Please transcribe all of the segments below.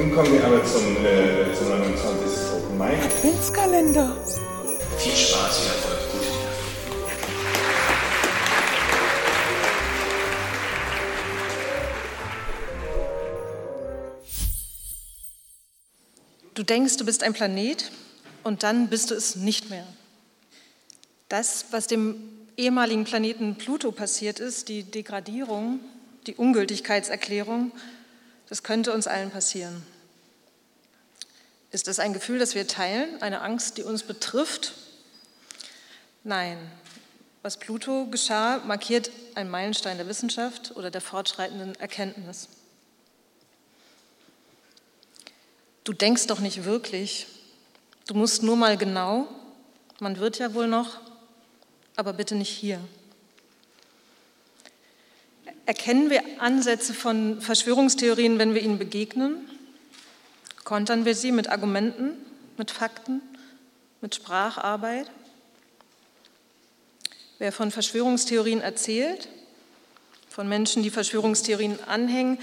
Nun kommen wir aber zum, äh, zum 29. Open Mic. Adventskalender. Viel Spaß, viel Erfolg, gute. Du denkst, du bist ein Planet und dann bist du es nicht mehr. Das, was dem ehemaligen Planeten Pluto passiert ist, die Degradierung, die Ungültigkeitserklärung, das könnte uns allen passieren. Ist es ein Gefühl, das wir teilen, eine Angst, die uns betrifft? Nein. Was Pluto geschah, markiert einen Meilenstein der Wissenschaft oder der fortschreitenden Erkenntnis. Du denkst doch nicht wirklich. Du musst nur mal genau. Man wird ja wohl noch, aber bitte nicht hier. Erkennen wir Ansätze von Verschwörungstheorien, wenn wir ihnen begegnen? Kontern wir sie mit Argumenten, mit Fakten, mit Spracharbeit? Wer von Verschwörungstheorien erzählt, von Menschen, die Verschwörungstheorien anhängen,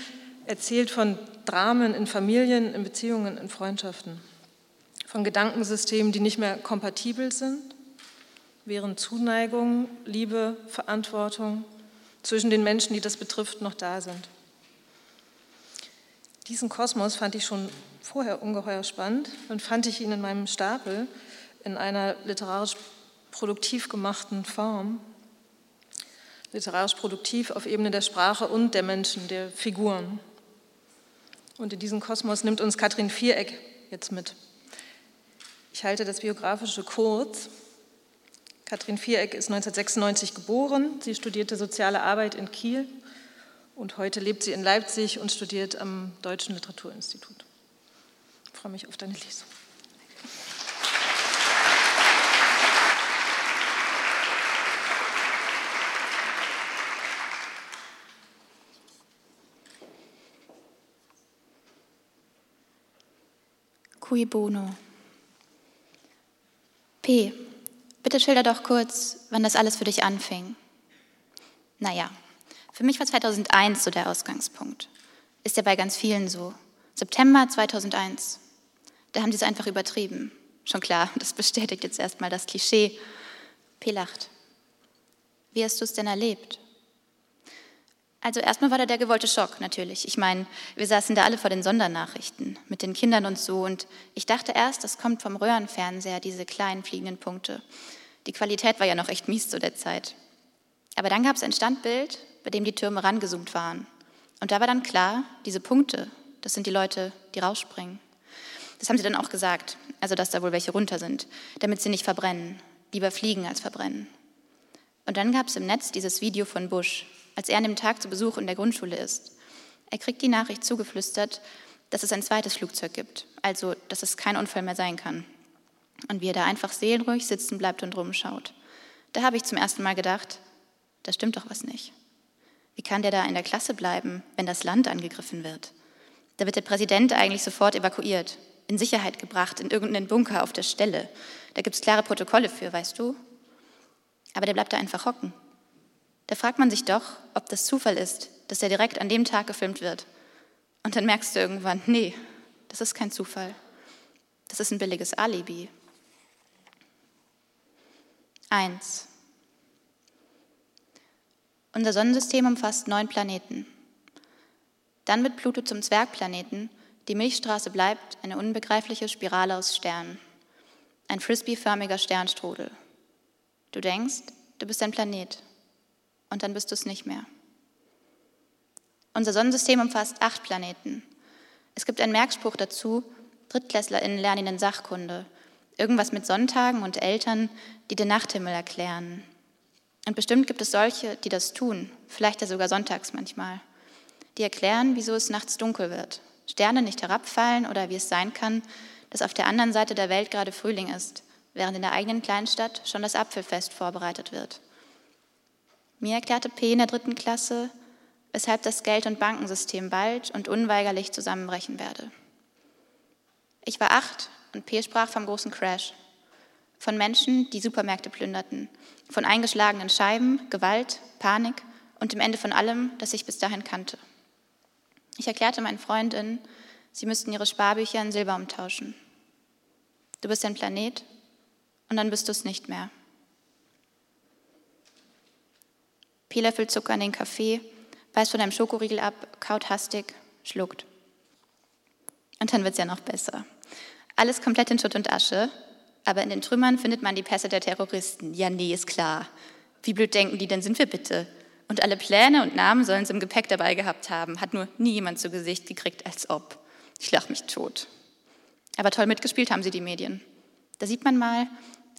erzählt von Dramen in Familien, in Beziehungen, in Freundschaften, von Gedankensystemen, die nicht mehr kompatibel sind, während Zuneigung, Liebe, Verantwortung zwischen den Menschen, die das betrifft, noch da sind. Diesen Kosmos fand ich schon vorher ungeheuer spannend. Dann fand ich ihn in meinem Stapel in einer literarisch produktiv gemachten Form. Literarisch produktiv auf Ebene der Sprache und der Menschen, der Figuren. Und in diesen Kosmos nimmt uns Katrin Viereck jetzt mit. Ich halte das Biografische kurz. Katrin Viereck ist 1996 geboren. Sie studierte soziale Arbeit in Kiel und heute lebt sie in Leipzig und studiert am Deutschen Literaturinstitut. Ich freue mich auf deine Lesung. Cui bono. P. Bitte schilder doch kurz, wann das alles für dich anfing. Naja, für mich war 2001 so der Ausgangspunkt. Ist ja bei ganz vielen so. September 2001. Da haben sie es einfach übertrieben. Schon klar, das bestätigt jetzt erstmal das Klischee. P lacht. Wie hast du es denn erlebt? Also erstmal war da der gewollte Schock natürlich. Ich meine, wir saßen da alle vor den Sondernachrichten mit den Kindern und so und ich dachte erst, das kommt vom Röhrenfernseher, diese kleinen fliegenden Punkte. Die Qualität war ja noch echt mies zu der Zeit. Aber dann gab es ein Standbild, bei dem die Türme rangezoomt waren. Und da war dann klar, diese Punkte, das sind die Leute, die rausspringen. Das haben sie dann auch gesagt, also dass da wohl welche runter sind, damit sie nicht verbrennen, lieber fliegen als verbrennen. Und dann gab es im Netz dieses Video von Bush, als er an dem Tag zu Besuch in der Grundschule ist. Er kriegt die Nachricht zugeflüstert, dass es ein zweites Flugzeug gibt, also dass es kein Unfall mehr sein kann. Und wie er da einfach seelenruhig sitzen bleibt und rumschaut. Da habe ich zum ersten Mal gedacht, da stimmt doch was nicht. Wie kann der da in der Klasse bleiben, wenn das Land angegriffen wird? Da wird der Präsident eigentlich sofort evakuiert, in Sicherheit gebracht, in irgendeinen Bunker auf der Stelle. Da gibt es klare Protokolle für, weißt du? Aber der bleibt da einfach hocken. Da fragt man sich doch, ob das Zufall ist, dass er direkt an dem Tag gefilmt wird. Und dann merkst du irgendwann, nee, das ist kein Zufall. Das ist ein billiges Alibi. Eins. Unser Sonnensystem umfasst neun Planeten. Dann wird Pluto zum Zwergplaneten. Die Milchstraße bleibt eine unbegreifliche Spirale aus Sternen. Ein frisbeeförmiger Sternstrudel. Du denkst, du bist ein Planet und dann bist du es nicht mehr. Unser Sonnensystem umfasst acht Planeten. Es gibt einen Merkspruch dazu, DrittklässlerInnen lernen in Sachkunde. Irgendwas mit Sonntagen und Eltern, die den Nachthimmel erklären. Und bestimmt gibt es solche, die das tun, vielleicht ja sogar sonntags manchmal. Die erklären, wieso es nachts dunkel wird, Sterne nicht herabfallen oder wie es sein kann, dass auf der anderen Seite der Welt gerade Frühling ist, während in der eigenen Kleinstadt schon das Apfelfest vorbereitet wird. Mir erklärte P in der dritten Klasse, weshalb das Geld- und Bankensystem bald und unweigerlich zusammenbrechen werde. Ich war acht und P sprach vom großen Crash. Von Menschen, die Supermärkte plünderten, von eingeschlagenen Scheiben, Gewalt, Panik und dem Ende von allem, das ich bis dahin kannte. Ich erklärte meinen Freundinnen, Sie müssten ihre Sparbücher in Silber umtauschen. Du bist ein Planet und dann bist du es nicht mehr. Teelöffel Zucker in den Kaffee, beißt von einem Schokoriegel ab, kaut hastig, schluckt. Und dann wird es ja noch besser. Alles komplett in Schutt und Asche, aber in den Trümmern findet man die Pässe der Terroristen. Ja, nee, ist klar. Wie blöd denken die denn sind wir bitte? Und alle Pläne und Namen sollen sie im Gepäck dabei gehabt haben. Hat nur nie jemand zu Gesicht gekriegt, als ob. Ich lach mich tot. Aber toll mitgespielt haben sie die Medien. Da sieht man mal,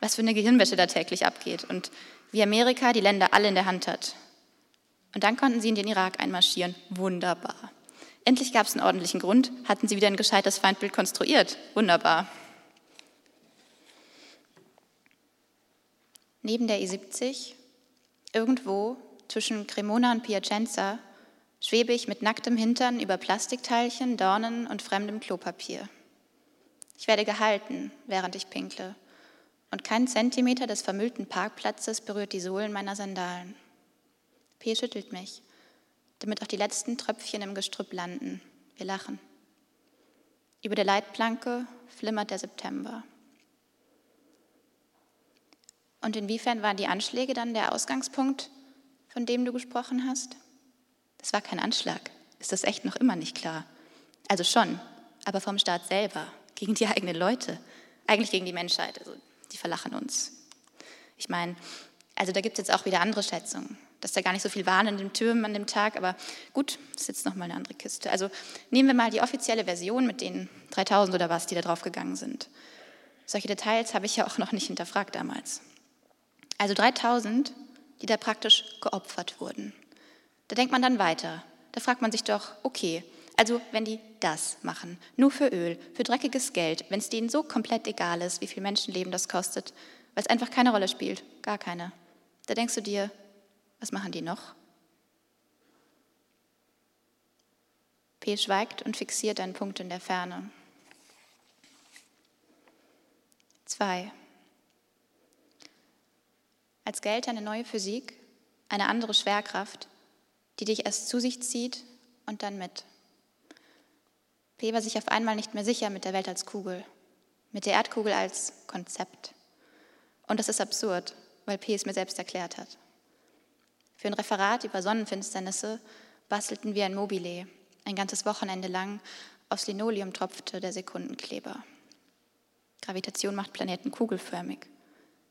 was für eine Gehirnwäsche da täglich abgeht und wie Amerika die Länder alle in der Hand hat. Und dann konnten sie in den Irak einmarschieren. Wunderbar. Endlich gab es einen ordentlichen Grund, hatten sie wieder ein gescheites Feindbild konstruiert. Wunderbar. Neben der E70, irgendwo zwischen Cremona und Piacenza, schwebe ich mit nacktem Hintern über Plastikteilchen, Dornen und fremdem Klopapier. Ich werde gehalten, während ich pinkle, und kein Zentimeter des vermüllten Parkplatzes berührt die Sohlen meiner Sandalen. P schüttelt mich, damit auch die letzten Tröpfchen im Gestrüpp landen. Wir lachen. Über der Leitplanke flimmert der September. Und inwiefern waren die Anschläge dann der Ausgangspunkt, von dem du gesprochen hast? Das war kein Anschlag. Ist das echt noch immer nicht klar? Also schon, aber vom Staat selber, gegen die eigenen Leute, eigentlich gegen die Menschheit. Also die verlachen uns. Ich meine, also da gibt es jetzt auch wieder andere Schätzungen, dass da gar nicht so viel waren in den Türmen an dem Tag, aber gut, das ist jetzt nochmal eine andere Kiste. Also nehmen wir mal die offizielle Version mit den 3000 oder was, die da drauf gegangen sind. Solche Details habe ich ja auch noch nicht hinterfragt damals. Also 3000, die da praktisch geopfert wurden. Da denkt man dann weiter. Da fragt man sich doch, okay, also wenn die das machen, nur für Öl, für dreckiges Geld, wenn es denen so komplett egal ist, wie viel Menschenleben das kostet, weil es einfach keine Rolle spielt, gar keine, da denkst du dir, was machen die noch? P schweigt und fixiert einen Punkt in der Ferne. Zwei. Als Geld eine neue Physik, eine andere Schwerkraft, die dich erst zu sich zieht und dann mit. P war sich auf einmal nicht mehr sicher mit der Welt als Kugel, mit der Erdkugel als Konzept. Und das ist absurd, weil P es mir selbst erklärt hat. Für ein Referat über Sonnenfinsternisse bastelten wir ein Mobile. Ein ganzes Wochenende lang aus Linoleum tropfte der Sekundenkleber. Gravitation macht Planeten kugelförmig.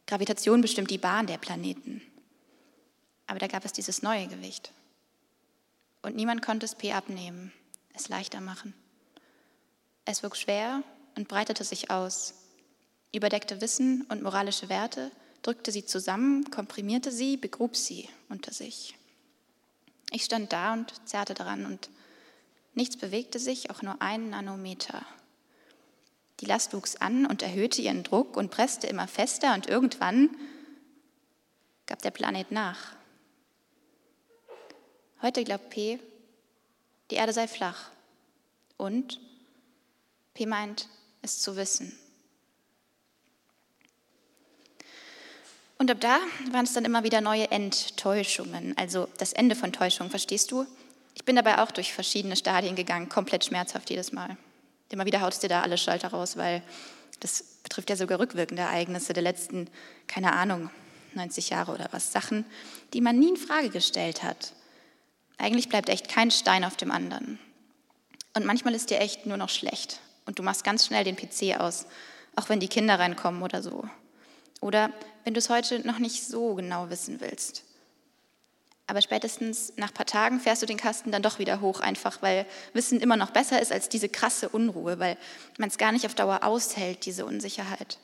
Gravitation bestimmt die Bahn der Planeten. Aber da gab es dieses neue Gewicht. Und niemand konnte es P abnehmen, es leichter machen. Es wog schwer und breitete sich aus, überdeckte Wissen und moralische Werte, drückte sie zusammen, komprimierte sie, begrub sie unter sich. Ich stand da und zerrte daran und nichts bewegte sich, auch nur einen Nanometer. Die Last wuchs an und erhöhte ihren Druck und presste immer fester und irgendwann gab der Planet nach. Heute glaubt P, die Erde sei flach. Und P meint, es zu wissen. Und ab da waren es dann immer wieder neue Enttäuschungen, also das Ende von Täuschung, verstehst du? Ich bin dabei auch durch verschiedene Stadien gegangen, komplett schmerzhaft jedes Mal. Immer wieder haut es dir da alle Schalter raus, weil das betrifft ja sogar rückwirkende Ereignisse der letzten, keine Ahnung, 90 Jahre oder was. Sachen, die man nie in Frage gestellt hat. Eigentlich bleibt echt kein Stein auf dem anderen. Und manchmal ist dir echt nur noch schlecht und du machst ganz schnell den PC aus, auch wenn die Kinder reinkommen oder so. Oder wenn du es heute noch nicht so genau wissen willst. Aber spätestens nach ein paar Tagen fährst du den Kasten dann doch wieder hoch, einfach weil Wissen immer noch besser ist als diese krasse Unruhe, weil man es gar nicht auf Dauer aushält, diese Unsicherheit.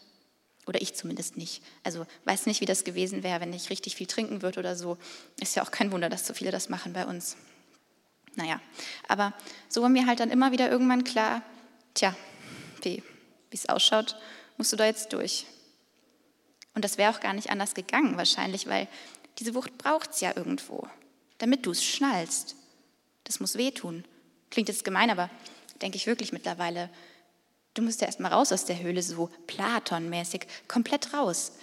Oder ich zumindest nicht. Also weiß nicht, wie das gewesen wäre, wenn ich richtig viel trinken würde oder so. Ist ja auch kein Wunder, dass so viele das machen bei uns. Naja, aber so war mir halt dann immer wieder irgendwann klar, tja, wie es ausschaut, musst du da jetzt durch. Und das wäre auch gar nicht anders gegangen wahrscheinlich, weil diese Wucht braucht es ja irgendwo, damit du es schnallst. Das muss wehtun. Klingt jetzt gemein, aber denke ich wirklich mittlerweile. Du musst ja erstmal raus aus der Höhle, so Platonmäßig, komplett raus.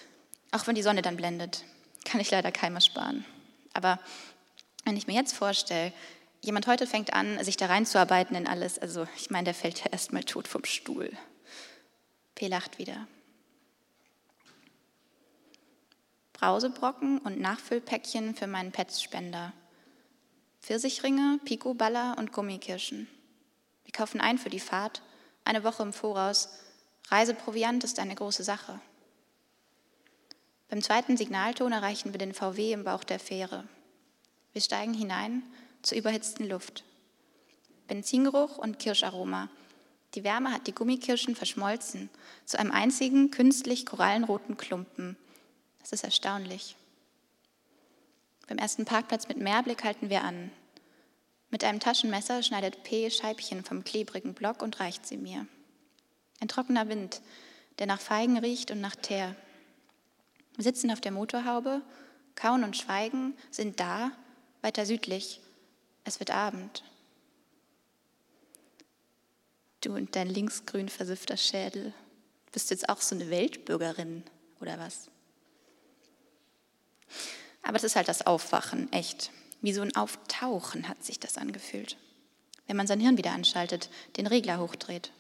Auch wenn die Sonne dann blendet. Kann ich leider keinem sparen. Aber wenn ich mir jetzt vorstelle, jemand heute fängt an, sich da reinzuarbeiten in alles, also ich meine, der fällt ja erstmal tot vom Stuhl. P lacht wieder. Brausebrocken und Nachfüllpäckchen für meinen Petspender. Pfirsichringe, Picoballer und Gummikirschen. Wir kaufen ein für die Fahrt, eine Woche im Voraus. Reiseproviant ist eine große Sache. Beim zweiten Signalton erreichen wir den VW im Bauch der Fähre. Wir steigen hinein zur überhitzten Luft. Benzingeruch und Kirscharoma. Die Wärme hat die Gummikirschen verschmolzen zu einem einzigen künstlich korallenroten Klumpen. Das ist erstaunlich. Beim ersten Parkplatz mit Meerblick halten wir an. Mit einem Taschenmesser schneidet P Scheibchen vom klebrigen Block und reicht sie mir. Ein trockener Wind, der nach Feigen riecht und nach Teer. Wir sitzen auf der Motorhaube, kauen und schweigen, sind da, weiter südlich. Es wird Abend. Du und dein linksgrün versiffter Schädel. Bist jetzt auch so eine Weltbürgerin, oder was? Aber es ist halt das Aufwachen, echt. Wie so ein Auftauchen hat sich das angefühlt. Wenn man sein Hirn wieder anschaltet, den Regler hochdreht.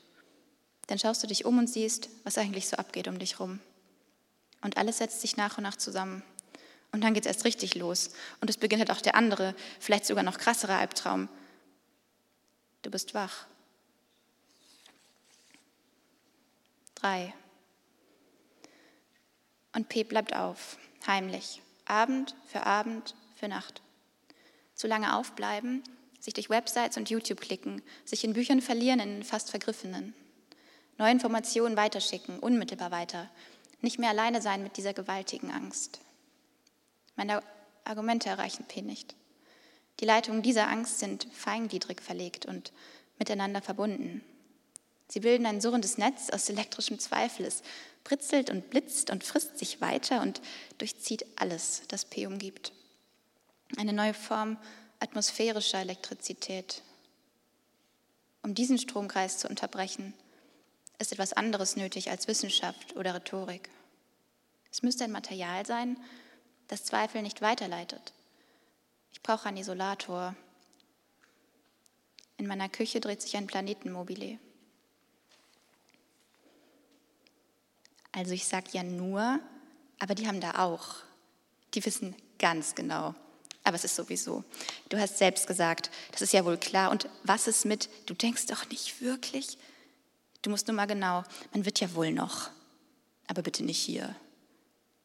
Dann schaust du dich um und siehst, was eigentlich so abgeht um dich rum. Und alles setzt sich nach und nach zusammen. Und dann geht es erst richtig los. Und es beginnt halt auch der andere, vielleicht sogar noch krassere Albtraum. Du bist wach. Drei. Und P bleibt auf, heimlich. Abend für Abend für Nacht. Zu lange aufbleiben, sich durch Websites und YouTube klicken, sich in Büchern verlieren, in fast vergriffenen. Neue Informationen weiterschicken, unmittelbar weiter. Nicht mehr alleine sein mit dieser gewaltigen Angst. Meine Argumente erreichen P nicht. Die Leitungen dieser Angst sind feingliedrig verlegt und miteinander verbunden. Sie bilden ein surrendes Netz aus elektrischem Zweifel. Es britzelt und blitzt und frisst sich weiter und durchzieht alles, das P umgibt. Eine neue Form atmosphärischer Elektrizität. Um diesen Stromkreis zu unterbrechen, ist etwas anderes nötig als Wissenschaft oder Rhetorik. Es müsste ein Material sein, das Zweifel nicht weiterleitet. Ich brauche einen Isolator. In meiner Küche dreht sich ein Planetenmobile. Also ich sage ja nur, aber die haben da auch. Die wissen ganz genau. Aber es ist sowieso. Du hast selbst gesagt, das ist ja wohl klar. Und was ist mit, du denkst doch nicht wirklich? Du musst nur mal genau, man wird ja wohl noch. Aber bitte nicht hier.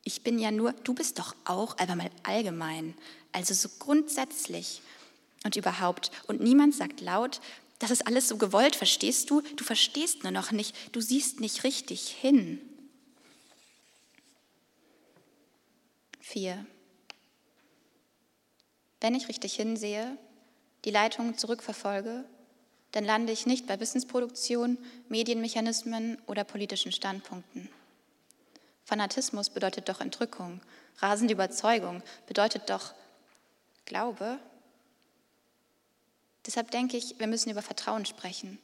Ich bin ja nur, du bist doch auch, aber mal allgemein. Also so grundsätzlich und überhaupt. Und niemand sagt laut, das ist alles so gewollt, verstehst du? Du verstehst nur noch nicht, du siehst nicht richtig hin. 4. Wenn ich richtig hinsehe, die Leitung zurückverfolge, dann lande ich nicht bei Wissensproduktion, Medienmechanismen oder politischen Standpunkten. Fanatismus bedeutet doch Entrückung, rasende Überzeugung bedeutet doch Glaube. Deshalb denke ich, wir müssen über Vertrauen sprechen.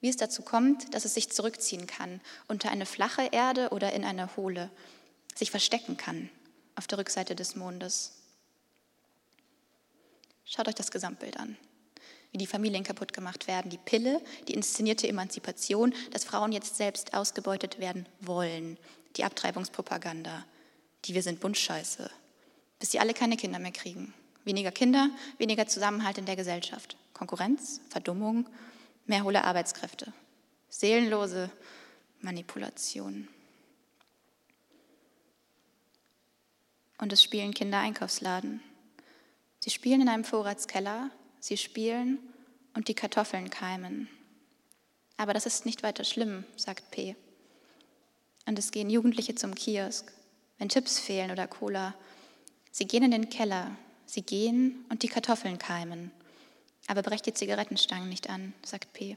Wie es dazu kommt, dass es sich zurückziehen kann, unter eine flache Erde oder in eine hohle, sich verstecken kann auf der Rückseite des Mondes. Schaut euch das Gesamtbild an. Wie die Familien kaputt gemacht werden, die Pille, die inszenierte Emanzipation, dass Frauen jetzt selbst ausgebeutet werden wollen, die Abtreibungspropaganda, die wir sind Bundscheiße, bis sie alle keine Kinder mehr kriegen. Weniger Kinder, weniger Zusammenhalt in der Gesellschaft. Konkurrenz, Verdummung, mehr hohle Arbeitskräfte. Seelenlose Manipulation. Und es spielen Kinder Einkaufsladen. Sie spielen in einem Vorratskeller, sie spielen und die Kartoffeln keimen. Aber das ist nicht weiter schlimm, sagt P. Und es gehen Jugendliche zum Kiosk, wenn Chips fehlen oder Cola. Sie gehen in den Keller, sie gehen und die Kartoffeln keimen. Aber brecht die Zigarettenstangen nicht an, sagt P.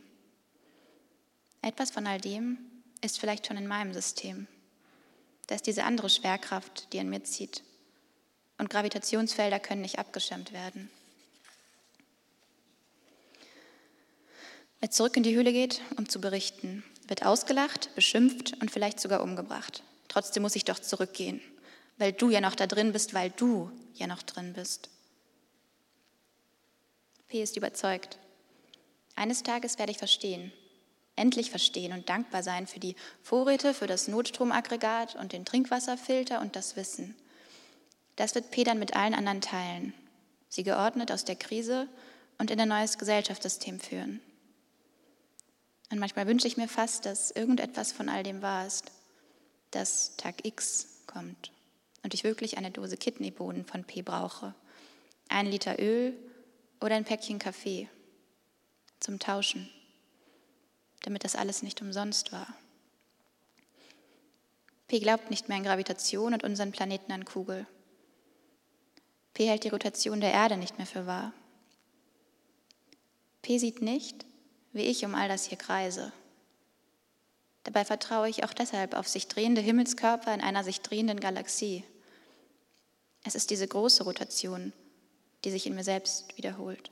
Etwas von all dem ist vielleicht schon in meinem System. Da ist diese andere Schwerkraft, die an mir zieht und Gravitationsfelder können nicht abgeschirmt werden. Wer zurück in die Höhle geht, um zu berichten, wird ausgelacht, beschimpft und vielleicht sogar umgebracht. Trotzdem muss ich doch zurückgehen, weil du ja noch da drin bist, weil du ja noch drin bist. P ist überzeugt. Eines Tages werde ich verstehen, endlich verstehen und dankbar sein für die Vorräte, für das Notstromaggregat und den Trinkwasserfilter und das Wissen. Das wird P dann mit allen anderen teilen, sie geordnet aus der Krise und in ein neues Gesellschaftssystem führen. Und manchmal wünsche ich mir fast, dass irgendetwas von all dem wahr ist, dass Tag X kommt und ich wirklich eine Dose Kidneybohnen von P brauche, ein Liter Öl oder ein Päckchen Kaffee zum Tauschen, damit das alles nicht umsonst war. P glaubt nicht mehr an Gravitation und unseren Planeten an Kugel. P hält die Rotation der Erde nicht mehr für wahr. P sieht nicht, wie ich um all das hier kreise. Dabei vertraue ich auch deshalb auf sich drehende Himmelskörper in einer sich drehenden Galaxie. Es ist diese große Rotation, die sich in mir selbst wiederholt.